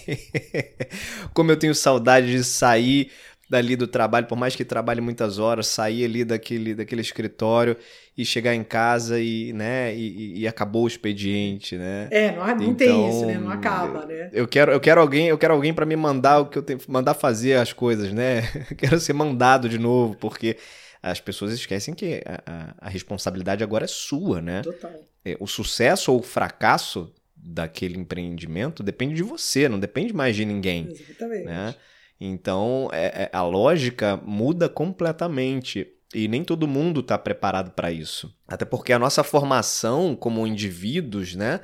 como eu tenho saudade de sair dali do trabalho, por mais que trabalhe muitas horas, sair ali daquele, daquele escritório e chegar em casa e, né, e, e acabou o expediente, né? É, não, não então, tem isso, né? Não acaba, né? Eu quero, eu quero alguém, eu quero alguém para me mandar o que eu tenho, mandar fazer as coisas, né? Eu quero ser mandado de novo, porque as pessoas esquecem que a, a, a responsabilidade agora é sua, né? Total. É, o sucesso ou o fracasso daquele empreendimento depende de você, não depende mais de ninguém. Exatamente. Né? Então, é, é, a lógica muda completamente. E nem todo mundo está preparado para isso. Até porque a nossa formação como indivíduos, né?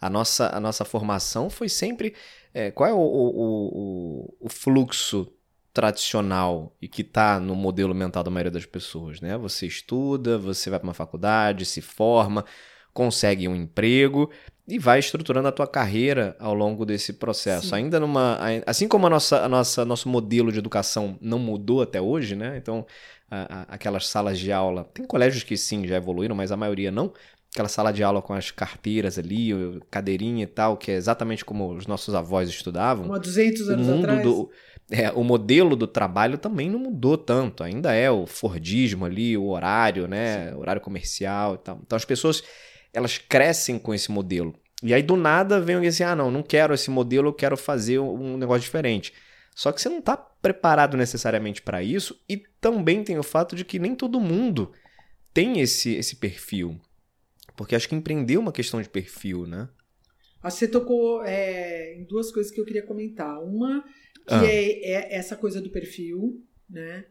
A nossa, a nossa formação foi sempre. É, qual é o, o, o, o fluxo tradicional e que está no modelo mental da maioria das pessoas, né? Você estuda, você vai para uma faculdade, se forma, consegue um emprego e vai estruturando a tua carreira ao longo desse processo. Sim. Ainda numa, assim como a nossa, a nossa, nosso modelo de educação não mudou até hoje, né? Então, a, a, aquelas salas de aula, tem colégios que sim já evoluíram, mas a maioria não. Aquela sala de aula com as carteiras ali, cadeirinha e tal, que é exatamente como os nossos avós estudavam. Há 200 anos o mundo atrás. Do, é, o modelo do trabalho também não mudou tanto. Ainda é o Fordismo ali, o horário, né? Sim. Horário comercial e tal. Então as pessoas elas crescem com esse modelo. E aí do nada vem alguém assim: ah, não, não quero esse modelo, eu quero fazer um negócio diferente. Só que você não está preparado necessariamente para isso, e também tem o fato de que nem todo mundo tem esse, esse perfil. Porque acho que empreender é uma questão de perfil, né? Você tocou é, em duas coisas que eu queria comentar. Uma, que ah. é, é, essa coisa do perfil, né?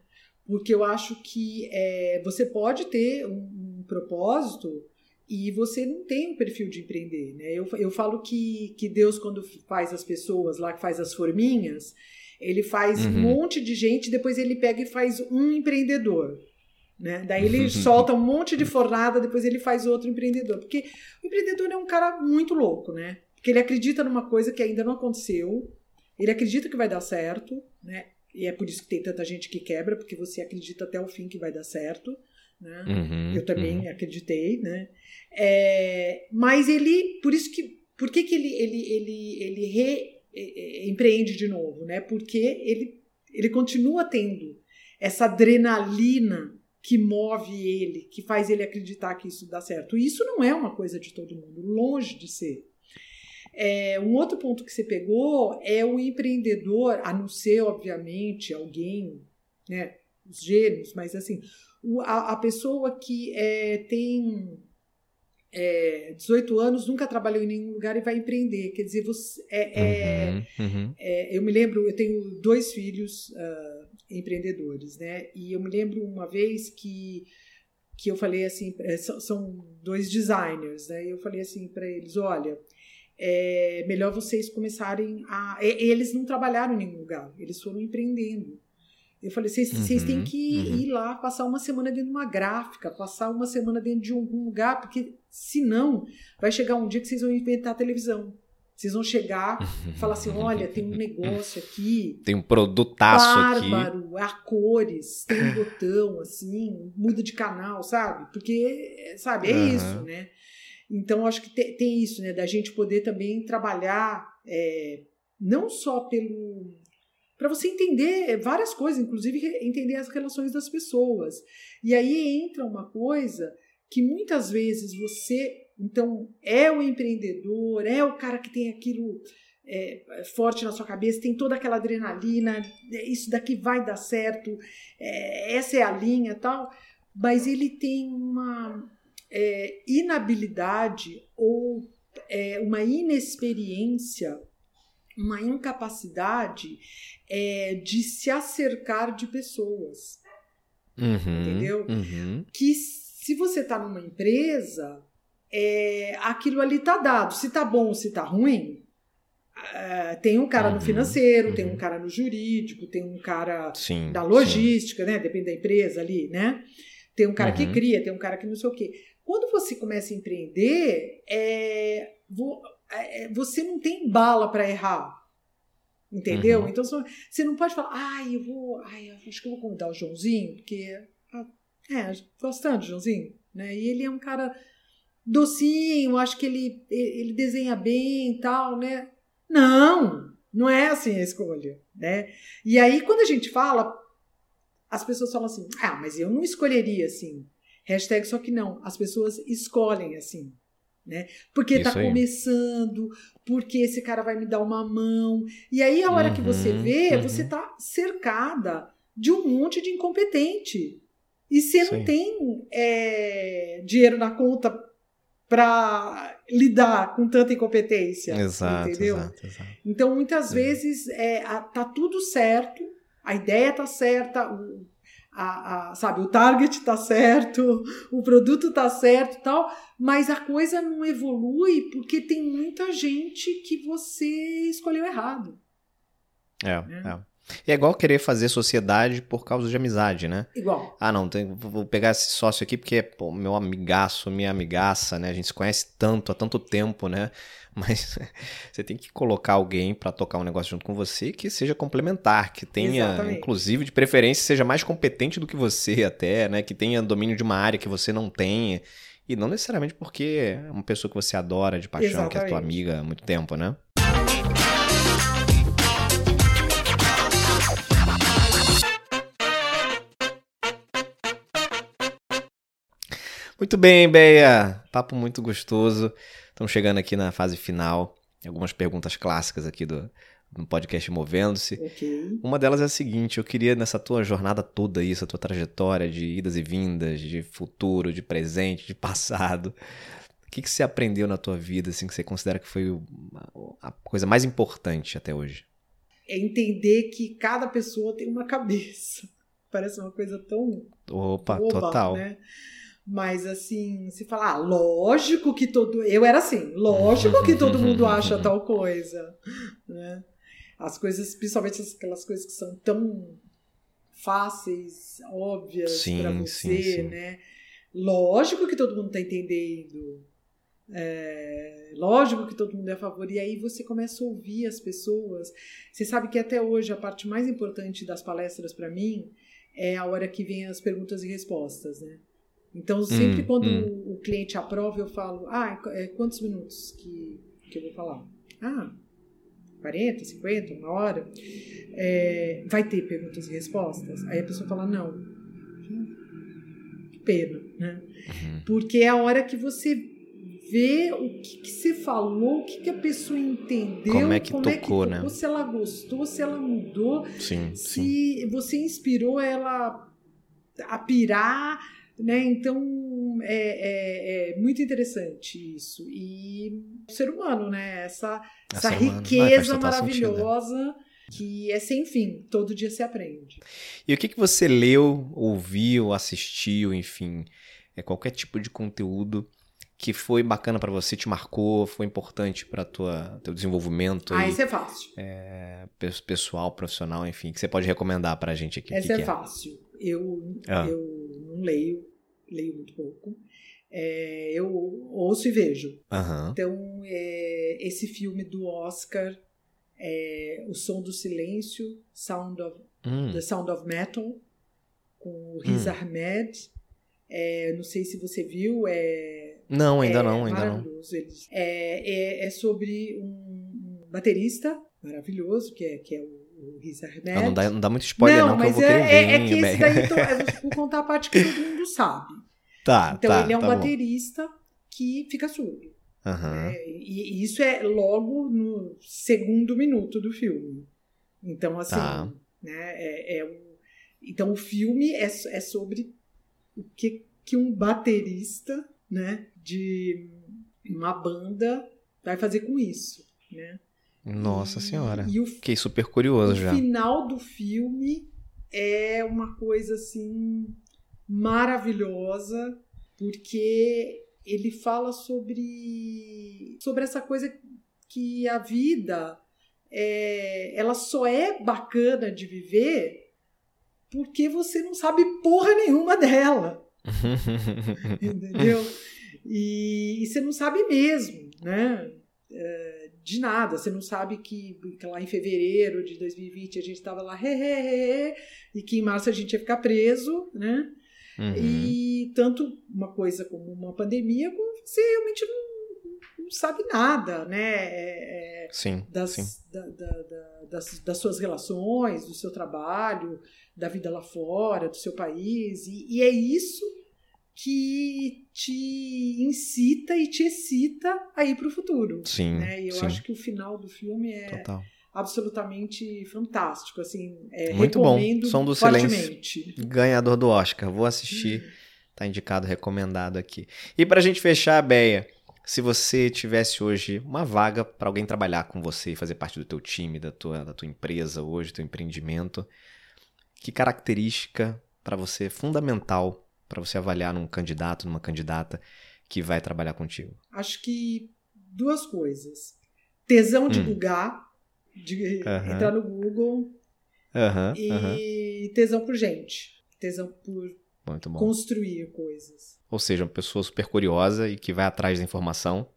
Porque eu acho que é, você pode ter um, um propósito e você não tem um perfil de empreender, né? Eu, eu falo que, que Deus, quando faz as pessoas lá, que faz as forminhas, ele faz uhum. um monte de gente, depois ele pega e faz um empreendedor. Né? Daí ele solta um monte de fornada, depois ele faz outro empreendedor. Porque o empreendedor é um cara muito louco, né? Porque ele acredita numa coisa que ainda não aconteceu, ele acredita que vai dar certo, né? E é por isso que tem tanta gente que quebra, porque você acredita até o fim que vai dar certo. Né? Uhum, eu também uhum. acreditei, né? É, mas ele, por isso que, por que, que ele, ele, ele, ele re, empreende de novo, né? Porque ele, ele continua tendo essa adrenalina que move ele, que faz ele acreditar que isso dá certo. E isso não é uma coisa de todo mundo, longe de ser. É, um outro ponto que você pegou é o empreendedor, a não ser, obviamente, alguém, né, os gênios, mas assim, a, a pessoa que é, tem é, 18 anos, nunca trabalhou em nenhum lugar e vai empreender. Quer dizer, você, é, é, uhum, uhum. é eu me lembro, eu tenho dois filhos uh, empreendedores, né? E eu me lembro uma vez que que eu falei assim, é, são dois designers, né? E eu falei assim para eles, olha, é melhor vocês começarem a. Eles não trabalharam em nenhum lugar, eles foram empreendendo. Eu falei, vocês uhum, têm que uhum. ir lá, passar uma semana dentro de uma gráfica, passar uma semana dentro de algum lugar, porque senão vai chegar um dia que vocês vão inventar a televisão. Vocês vão chegar e falar assim: olha, tem um negócio aqui. Tem um produtaço bárbaro, aqui. a cores, tem um botão assim, muda de canal, sabe? Porque, sabe, é uhum. isso, né? Então, acho que tem, tem, isso, né? Da gente poder também trabalhar é, não só pelo para você entender várias coisas, inclusive entender as relações das pessoas. E aí entra uma coisa que muitas vezes você, então, é o empreendedor, é o cara que tem aquilo é, forte na sua cabeça, tem toda aquela adrenalina, é, isso daqui vai dar certo, é, essa é a linha tal, mas ele tem uma é, inabilidade ou é, uma inexperiência uma incapacidade é, de se acercar de pessoas. Uhum, entendeu? Uhum. Que se você está numa empresa, é, aquilo ali está dado. Se está bom, se está ruim, é, tem um cara uhum, no financeiro, tem um uhum. cara no jurídico, tem um cara sim, da logística, sim. né? Depende da empresa ali, né? Tem um cara que uhum. cria, tem um cara que não sei o quê. Quando você começa a empreender, é, é, você não tem bala para errar. Entendeu? Uhum. Então você não pode falar, ai, eu vou. Ai, acho que eu vou convidar o Joãozinho, porque. Ah, é, gosto tanto do Joãozinho, né? E ele é um cara docinho, acho que ele, ele desenha bem e tal, né? Não, não é assim a escolha, né? E aí, quando a gente fala, as pessoas falam assim, ah, mas eu não escolheria assim. Hashtag só que não, as pessoas escolhem assim. Né? Porque está começando, porque esse cara vai me dar uma mão. E aí, a hora uhum, que você uhum, vê, uhum. você está cercada de um monte de incompetente. E você não tem é, dinheiro na conta para lidar com tanta incompetência. Exato, entendeu? Exato, exato. Então, muitas vezes, é, a, tá tudo certo, a ideia tá certa, o, a, a, sabe, o target tá certo, o produto tá certo tal, mas a coisa não evolui porque tem muita gente que você escolheu errado. É, né? é. E é igual querer fazer sociedade por causa de amizade, né? Igual. Ah, não, tem, vou pegar esse sócio aqui porque é meu amigaço, minha amigaça, né? A gente se conhece tanto, há tanto tempo, né? Mas você tem que colocar alguém para tocar um negócio junto com você que seja complementar, que tenha, Exatamente. inclusive, de preferência, seja mais competente do que você até, né? Que tenha domínio de uma área que você não tenha. E não necessariamente porque é uma pessoa que você adora de paixão, Exatamente. que é tua amiga há muito tempo, né? Muito bem, Beia. Papo muito gostoso. Estamos chegando aqui na fase final. Algumas perguntas clássicas aqui do, do podcast Movendo-se. Okay. Uma delas é a seguinte: eu queria, nessa tua jornada toda, isso, a tua trajetória de idas e vindas, de futuro, de presente, de passado. O que, que você aprendeu na tua vida, assim, que você considera que foi a coisa mais importante até hoje? É entender que cada pessoa tem uma cabeça. Parece uma coisa tão. Opa, total. Né? Mas assim, se falar, ah, lógico que todo. Eu era assim, lógico que todo mundo acha tal coisa. Né? As coisas, principalmente aquelas coisas que são tão fáceis, óbvias para você, sim, sim. né? Lógico que todo mundo está entendendo. É, lógico que todo mundo é a favor. E aí você começa a ouvir as pessoas. Você sabe que até hoje a parte mais importante das palestras para mim é a hora que vem as perguntas e respostas, né? Então, sempre hum, quando hum. O, cliente aprova, eu falo, ah, é, quantos minutos que, que eu vou falar? Ah, 40, 50, uma hora. É, vai ter perguntas e respostas? Aí a pessoa fala, não. Que pena, né? Uhum. Porque é a hora que você vê o que, que você falou, o que, que a pessoa entendeu, como é que como tocou, é que né? se ela gostou, se ela mudou, sim, se sim. você inspirou ela a pirar né? Então é, é, é, muito interessante isso. E o ser humano, né? Essa, essa riqueza maravilhosa que é sem fim, todo dia se aprende. E o que, que você leu, ouviu, assistiu, enfim, é qualquer tipo de conteúdo que foi bacana para você, te marcou, foi importante para tua teu desenvolvimento? Ah, isso é fácil. É, pessoal, profissional, enfim, que você pode recomendar para a gente aqui. Essa é, é, fácil. Eu, ah. eu não leio, leio muito pouco. É, eu ouço e vejo. Uhum. Então, é, esse filme do Oscar, é, O Som do Silêncio, Sound of, hum. The Sound of Metal, com o Riz hum. Ahmed. É, não sei se você viu. É, não, ainda não, ainda não. É, é, é, sobre um baterista maravilhoso, que é, que é o o Riz Ahmed. Não, não, dá, não dá muito spoiler, não, não mas é, é, é que esse daí, tô, eu vou contar a parte que todo mundo sabe. Tá, Então tá, ele é um tá baterista bom. que fica surdo. Uhum. e, e, isso é logo no segundo minuto do filme. Então, assim, tá. né, é, é um, então o filme é, é sobre o que, que um baterista né, de uma banda vai fazer com isso. Né? Nossa senhora. E o, Fiquei super curioso o já. O final do filme é uma coisa assim maravilhosa, porque ele fala sobre sobre essa coisa que a vida é, ela só é bacana de viver porque você não sabe porra nenhuma dela. Entendeu? E, e, você não sabe mesmo, né? É, de nada. Você não sabe que, que lá em fevereiro de 2020 a gente estava lá, he, he, he, e que em março a gente ia ficar preso, né? Uhum. E tanto uma coisa como uma pandemia, você realmente não, não sabe nada, né? É, é sim, das, sim. Da, da, da, das, das, suas relações, do seu trabalho, da vida lá fora, do seu país. E, e é isso que te incita e te excita a ir para o futuro. Sim. Né? E eu sim. acho que o final do filme é Total. absolutamente fantástico. Assim, é, Muito bom. Som do fortemente. Silêncio. Ganhador do Oscar. Vou assistir. Tá indicado, recomendado aqui. E pra gente fechar, Beia, se você tivesse hoje uma vaga para alguém trabalhar com você e fazer parte do teu time, da tua, da tua empresa hoje, do teu empreendimento, que característica para você é fundamental para você avaliar num candidato, numa candidata que vai trabalhar contigo? Acho que duas coisas. Tesão de Hum. bugar, de entrar no Google, e tesão por gente. Tesão por construir coisas. Ou seja, uma pessoa super curiosa e que vai atrás da informação.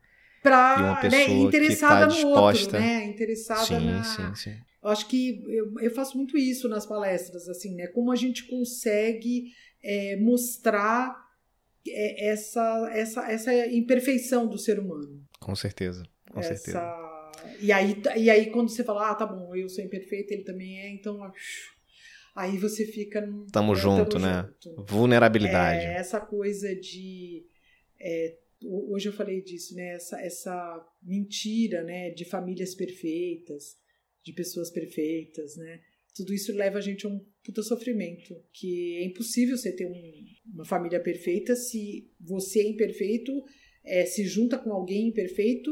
Pra, E uma né, pessoa que interessada tá no disposta. outro, né? Interessada sim, na... sim, sim. Eu acho que eu, eu faço muito isso nas palestras, assim, né? Como a gente consegue é, mostrar é, essa, essa, essa imperfeição do ser humano. Com certeza. Com certeza. essa... E aí, e aí, quando você fala, ah, tá bom, eu sou imperfeito, ele também é, então. Aí você fica. no- Tamo é, junto, né? Vulnerabilidade. É, essa coisa de. é, ho- hoje eu falei disso, né? Essa, essa mentira, né? De famílias perfeitas, de pessoas perfeitas, né? Tudo isso leva a gente a um puta sofrimento. Que é impossível você ter um- uma família perfeita se você é imperfeito, é, se junta com alguém imperfeito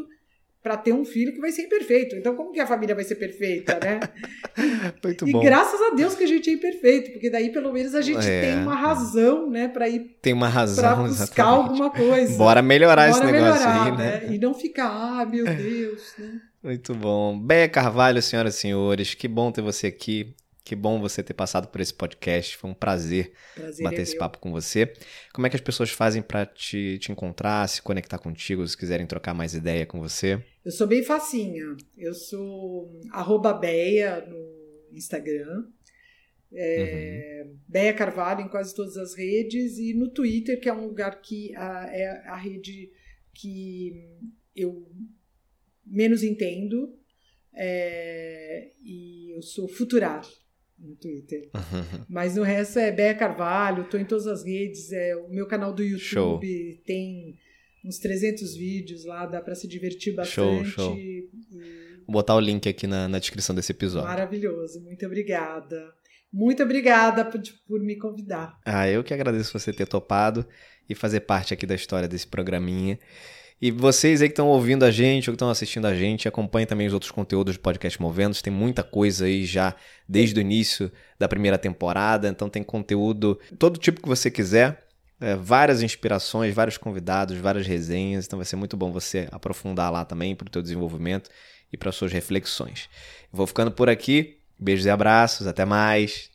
para ter um filho que vai ser imperfeito. Então, como que a família vai ser perfeita, né? Muito E bom. graças a Deus que a gente é imperfeito, porque daí pelo menos a gente É, tem uma razão, né, para ir Tem uma para razão. buscar exatamente. alguma coisa. Bora melhorar Bora esse negócio melhorar, aí, né? E não ficar, ah, meu Deus, né? Muito bom. Beia Carvalho, senhoras e senhores, que bom ter você aqui. Que bom você ter passado por esse podcast. Foi um prazer Prazer bater é esse meu. papo com você. Como é que as pessoas fazem para te, te encontrar, se conectar contigo, se quiserem trocar mais ideia com você? Eu sou bem facinha. Eu sou arroba Beia no Instagram. É, Uhum. Beia Carvalho em quase todas as redes e no Twitter, que é um lugar que a- é a rede que eu menos entendo. É, e eu sou Futurar no Twitter. Mas no resto é Beia Carvalho, estou em todas as redes. É, o meu canal do YouTube Show. tem uns 300 vídeos lá, dá para se divertir Show, bastante. show. E- Vou botar o link aqui na, na descrição desse episódio. Maravilhoso, muito obrigada. Muito obrigada por, por me convidar. Ah, eu que agradeço você ter topado e fazer parte aqui da história desse programinha. E vocês aí que estão ouvindo a gente ou que estão assistindo a gente, acompanhem também os outros conteúdos do Podcast Movendo. Tem muita coisa aí já desde o início da primeira temporada, então tem conteúdo todo tipo que você quiser. é, várias inspirações, vários convidados, várias resenhas. Então vai ser muito bom você aprofundar lá também para o teu desenvolvimento e para suas reflexões. Vou ficando por aqui. Beijos e abraços. Até mais.